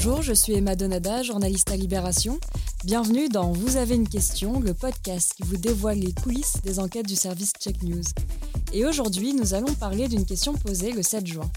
Bonjour, je suis Emma Donada, journaliste à Libération. Bienvenue dans Vous avez une question, le podcast qui vous dévoile les coulisses des enquêtes du service Check News. Et aujourd'hui, nous allons parler d'une question posée le 7 juin.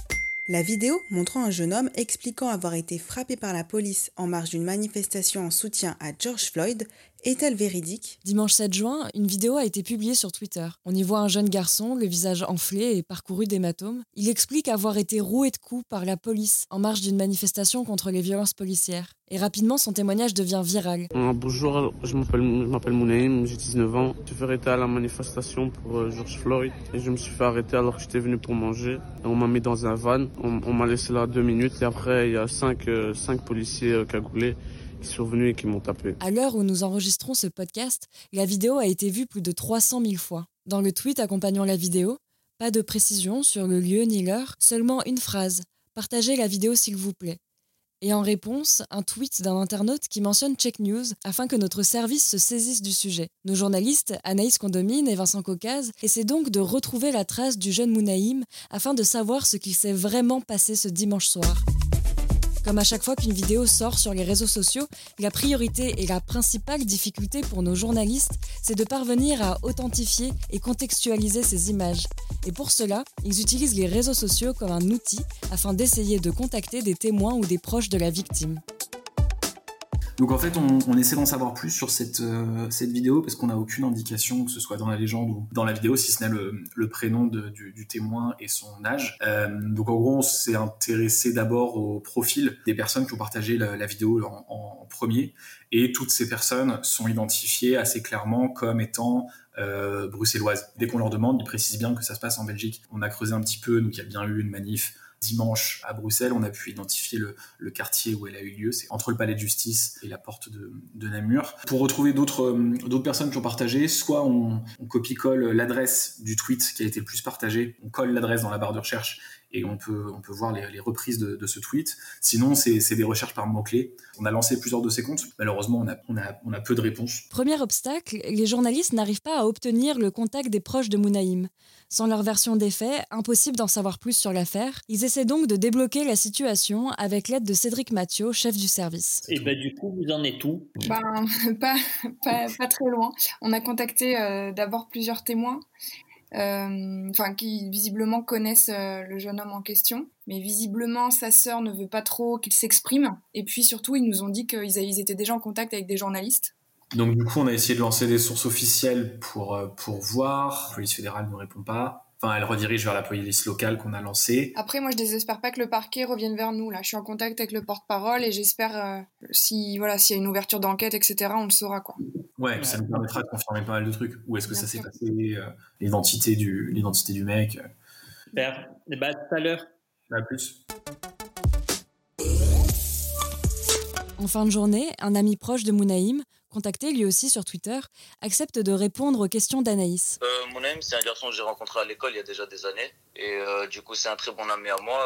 La vidéo montrant un jeune homme expliquant avoir été frappé par la police en marge d'une manifestation en soutien à George Floyd est-elle véridique Dimanche 7 juin, une vidéo a été publiée sur Twitter. On y voit un jeune garçon, le visage enflé et parcouru d'hématomes. Il explique avoir été roué de coups par la police en marge d'une manifestation contre les violences policières. Et rapidement, son témoignage devient viral. Euh, bonjour, je m'appelle Mounaïm, j'ai 19 ans. Je suis fait arrêter à la manifestation pour euh, George Floyd et je me suis fait arrêter alors que j'étais venu pour manger. on m'a mis dans un van, on, m'a laissé là deux minutes et après il y a cinq, euh, cinq policiers cagoulés qui sont venus et qui m'ont tapé. À l'heure où nous enregistrons ce podcast, la vidéo a été vue plus de 300 000 fois. Dans le tweet accompagnant la vidéo, pas de précision sur le lieu ni l'heure, seulement une phrase Partagez la vidéo s'il vous plaît. Et en réponse, un tweet d'un internaute qui mentionne Check News afin que notre service se saisisse du sujet. Nos journalistes, Anaïs Condomine et Vincent Caucase, essaient donc de retrouver la trace du jeune Mounaïm afin de savoir ce qu'il s'est vraiment passé ce dimanche soir. Comme à chaque fois qu'une vidéo sort sur les réseaux sociaux, la priorité et la principale difficulté pour nos journalistes, c'est de parvenir à authentifier et contextualiser ces images. Et pour cela, ils utilisent les réseaux sociaux comme un outil afin d'essayer de contacter des témoins ou des proches de la victime. Donc en fait, on, essaie d'en savoir plus sur cette, euh, cette vidéo parce qu'on n'a aucune indication que ce soit dans la légende ou dans la vidéo, si ce n'est le, prénom du, témoin et son âge. Euh, donc en gros, on s'est intéressé d'abord au profil des personnes qui ont partagé la, vidéo en, premier et toutes ces personnes sont identifiées assez clairement comme étant euh, bruxelloises. Dès qu'on leur demande, ils précisent bien que ça se passe en Belgique. On a creusé un petit peu, donc il y a bien eu une manif dimanche à Bruxelles, on a pu identifier le, quartier où elle a eu lieu. C'est entre le palais de justice et la porte de, Namur. Pour retrouver d'autres euh, d'autres personnes qui ont partagé, soit on, copie-colle l'adresse du tweet qui a été le plus partagé, on colle l'adresse dans la barre de recherche et on peut, on peut voir les, reprises de, ce tweet. Sinon, c'est des recherches par mots-clés. On a lancé plusieurs de ces comptes. Malheureusement, on a, on a, on a peu de réponses. Premier obstacle, les journalistes n'arrivent pas à obtenir le contact des proches de Mounaïm. Sans leur version des faits, impossible d'en savoir plus sur l'affaire. Ils essaient donc de débloquer la situation avec l'aide de Cédric Mathieu, chef du service. Et ben du coup, vous en êtes où? Ben, pas, pas, pas, très loin. On a contacté euh, d'abord plusieurs témoins enfin qui visiblement connaissent euh, le jeune homme en question. Mais visiblement, sa sœur ne veut pas trop qu'il s'exprime. Et puis surtout, ils nous ont dit qu'ils étaient déjà en contact avec des journalistes. Donc du coup, on a essayé de lancer des sources officielles pour, euh, pour voir. La police fédérale ne répond pas. Enfin, elle redirige vers la police locale qu'on a lancée. Après, moi, je désespère pas que le parquet revienne vers nous. Là, je suis en contact avec le porte-parole et j'espère si voilà, s'il y a une ouverture d'enquête, etc., on le saura quoi. Ouais, ça nous permettra de confirmer pas mal de trucs. Où est-ce que ça s'est passé, euh, l'identité du, l'identité du mec. Euh. Super. Et bah, tout à l'heure. À plus. En fin de journée, un ami proche de Mounaïm, contacté lui aussi sur Twitter, accepte de répondre aux questions d'Anaïs. Euh, Mounaïm, c'est un garçon que j'ai rencontré à l'école il y a déjà des années. Et euh, du coup, c'est un très bon ami à moi.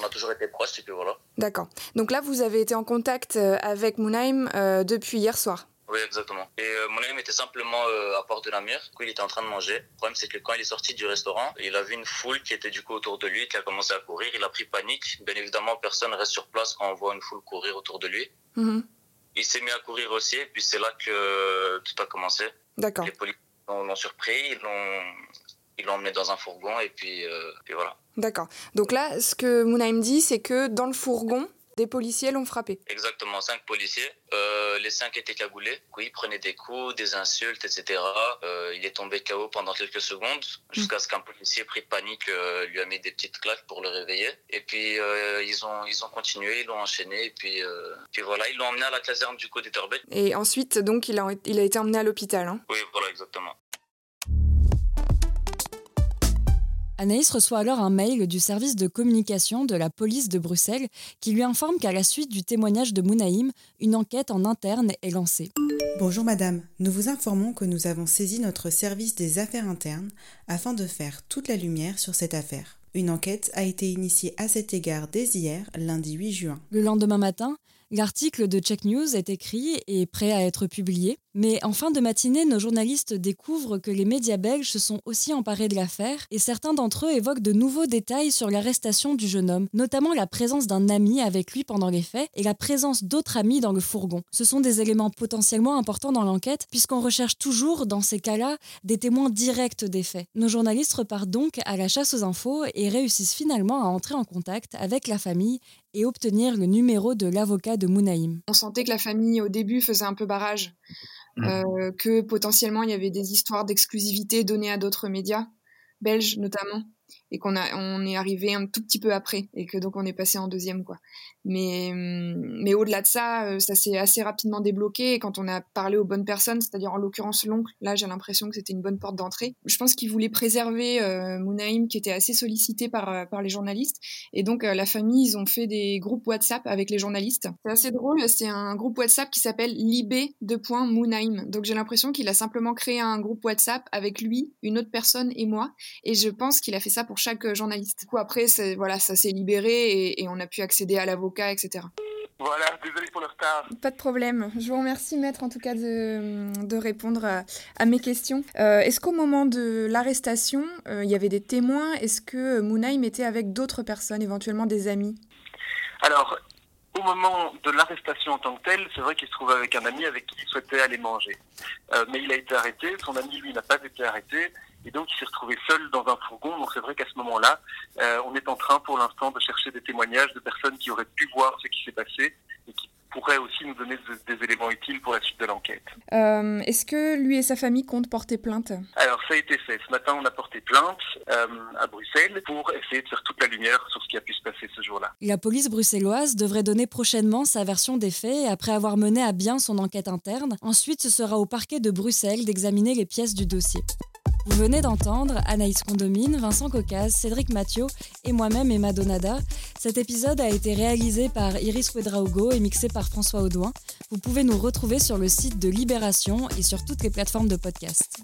on a toujours été proches, et puis voilà. D'accord. Donc là, vous avez été en contact avec Mounaïm depuis hier soir oui, exactement. Et euh, mon ami était simplement euh, à Port de la Mer. Du coup, il était en train de manger. Le problème, c'est que quand il est sorti du restaurant, il a vu une foule qui était du coup autour de lui, qui a commencé à courir. Il a pris panique. Bien évidemment, personne reste sur place quand on voit une foule courir autour de lui. Mhm. Il s'est mis à courir aussi, et puis c'est là que tout a commencé. D'accord. Les policiers l'ont surpris, ils l'ont ils l'ont emmené dans un fourgon et puis, euh, puis voilà. D'accord. Donc là, ce que Mounaïm dit, c'est que dans le fourgon, des policiers l'ont frappé. Exactement, cinq policiers. Euh, les cinq étaient cagoulés. Oui, il prenait des coups, des insultes, etc. Euh, il est tombé KO pendant quelques secondes, jusqu'à ce qu'un policier pris de panique euh, lui a mis des petites claques pour le réveiller. Et puis ils ont ils ont continué, ils l'ont enchaîné. Et puis puis voilà, ils l'ont emmené à la caserne du côté d'Orbeck. Et ensuite, donc, il a il a été emmené à l'hôpital. Hein. Oui, voilà, exactement. Anaïs reçoit alors un mail du service de communication de la police de Bruxelles qui lui informe qu'à la suite du témoignage de Mounaïm, une enquête en interne est lancée. Bonjour madame, nous vous informons que nous avons saisi notre service des affaires internes afin de faire toute la lumière sur cette affaire. Une enquête a été initiée à cet égard dès hier, lundi 8 juin. Le lendemain matin, L'article de Check News est écrit et prêt à être publié, mais en fin de matinée, nos journalistes découvrent que les médias belges se sont aussi emparés de l'affaire et certains d'entre eux évoquent de nouveaux détails sur l'arrestation du jeune homme, notamment la présence d'un ami avec lui pendant les faits et la présence d'autres amis dans le fourgon. Ce sont des éléments potentiellement importants dans l'enquête puisqu'on recherche toujours, dans ces cas-là, des témoins directs des faits. Nos journalistes repartent donc à la chasse aux infos et réussissent finalement à entrer en contact avec la famille et obtenir le numéro de l'avocat de Mounaïm. On sentait que la famille au début faisait un peu barrage, mmh. euh, que potentiellement il y avait des histoires d'exclusivité données à d'autres médias, belges notamment et qu'on a on est arrivé un tout petit peu après et que donc on est passé en deuxième quoi. Mais hum, mais au-delà de ça, euh, ça s'est assez rapidement débloqué et quand on a parlé aux bonnes personnes, c'est-à-dire en l'occurrence l'oncle, là j'ai l'impression que c'était une bonne porte d'entrée. Je pense qu'il voulait préserver euh, qui était assez sollicité par euh, par les journalistes et donc la famille ils ont fait des groupes WhatsApp avec les journalistes. C'est assez drôle, c'est un groupe WhatsApp qui s'appelle Libé de Mounaïm. Donc j'ai l'impression qu'il a simplement créé un groupe WhatsApp avec lui, une autre personne et moi et je pense qu'il a fait ça pour chaque euh, journaliste. Du coup, après, voilà, ça s'est libéré et, on a pu accéder à l'avocat, etc. Voilà, désolé pour le retard. Pas de problème. Je vous remercie, maître, en tout cas, de, de répondre à, mes questions. Euh, est-ce qu'au moment de l'arrestation, euh, il y avait des témoins? Est-ce que Mounaïm était avec d'autres personnes, éventuellement des amis? Alors, au moment de l'arrestation en tant que telle, c'est vrai qu'il se trouvait avec un ami avec qui il souhaitait aller manger. mais il a été arrêté, son ami, lui, n'a pas été arrêté. Et donc, il s'est retrouvé seul dans un fourgon. Donc, c'est vrai qu'à ce moment-là, euh, on est en train, pour l'instant, de chercher des témoignages de personnes qui auraient pu voir ce qui s'est passé et qui pourraient aussi nous donner des, éléments utiles pour la suite de l'enquête. Euh, est-ce que lui et sa famille comptent porter plainte? Alors, ça a été fait. Ce matin, on a porté plainte euh, à Bruxelles pour essayer de faire toute la lumière sur ce qui a pu se passer ce jour-là. La police bruxelloise devrait donner prochainement sa version des faits après avoir mené à bien son enquête interne. Ensuite, ce sera au parquet de Bruxelles d'examiner les pièces du dossier. Vous venez d'entendre Anaïs Condomine, Vincent Cocaz, Cédric Mathieu et moi-même Emma Donada. Cet épisode a été réalisé par Iris Ouedraogo et mixé par François Audouin. Vous pouvez nous retrouver sur le site de Libération et sur toutes les plateformes de podcast.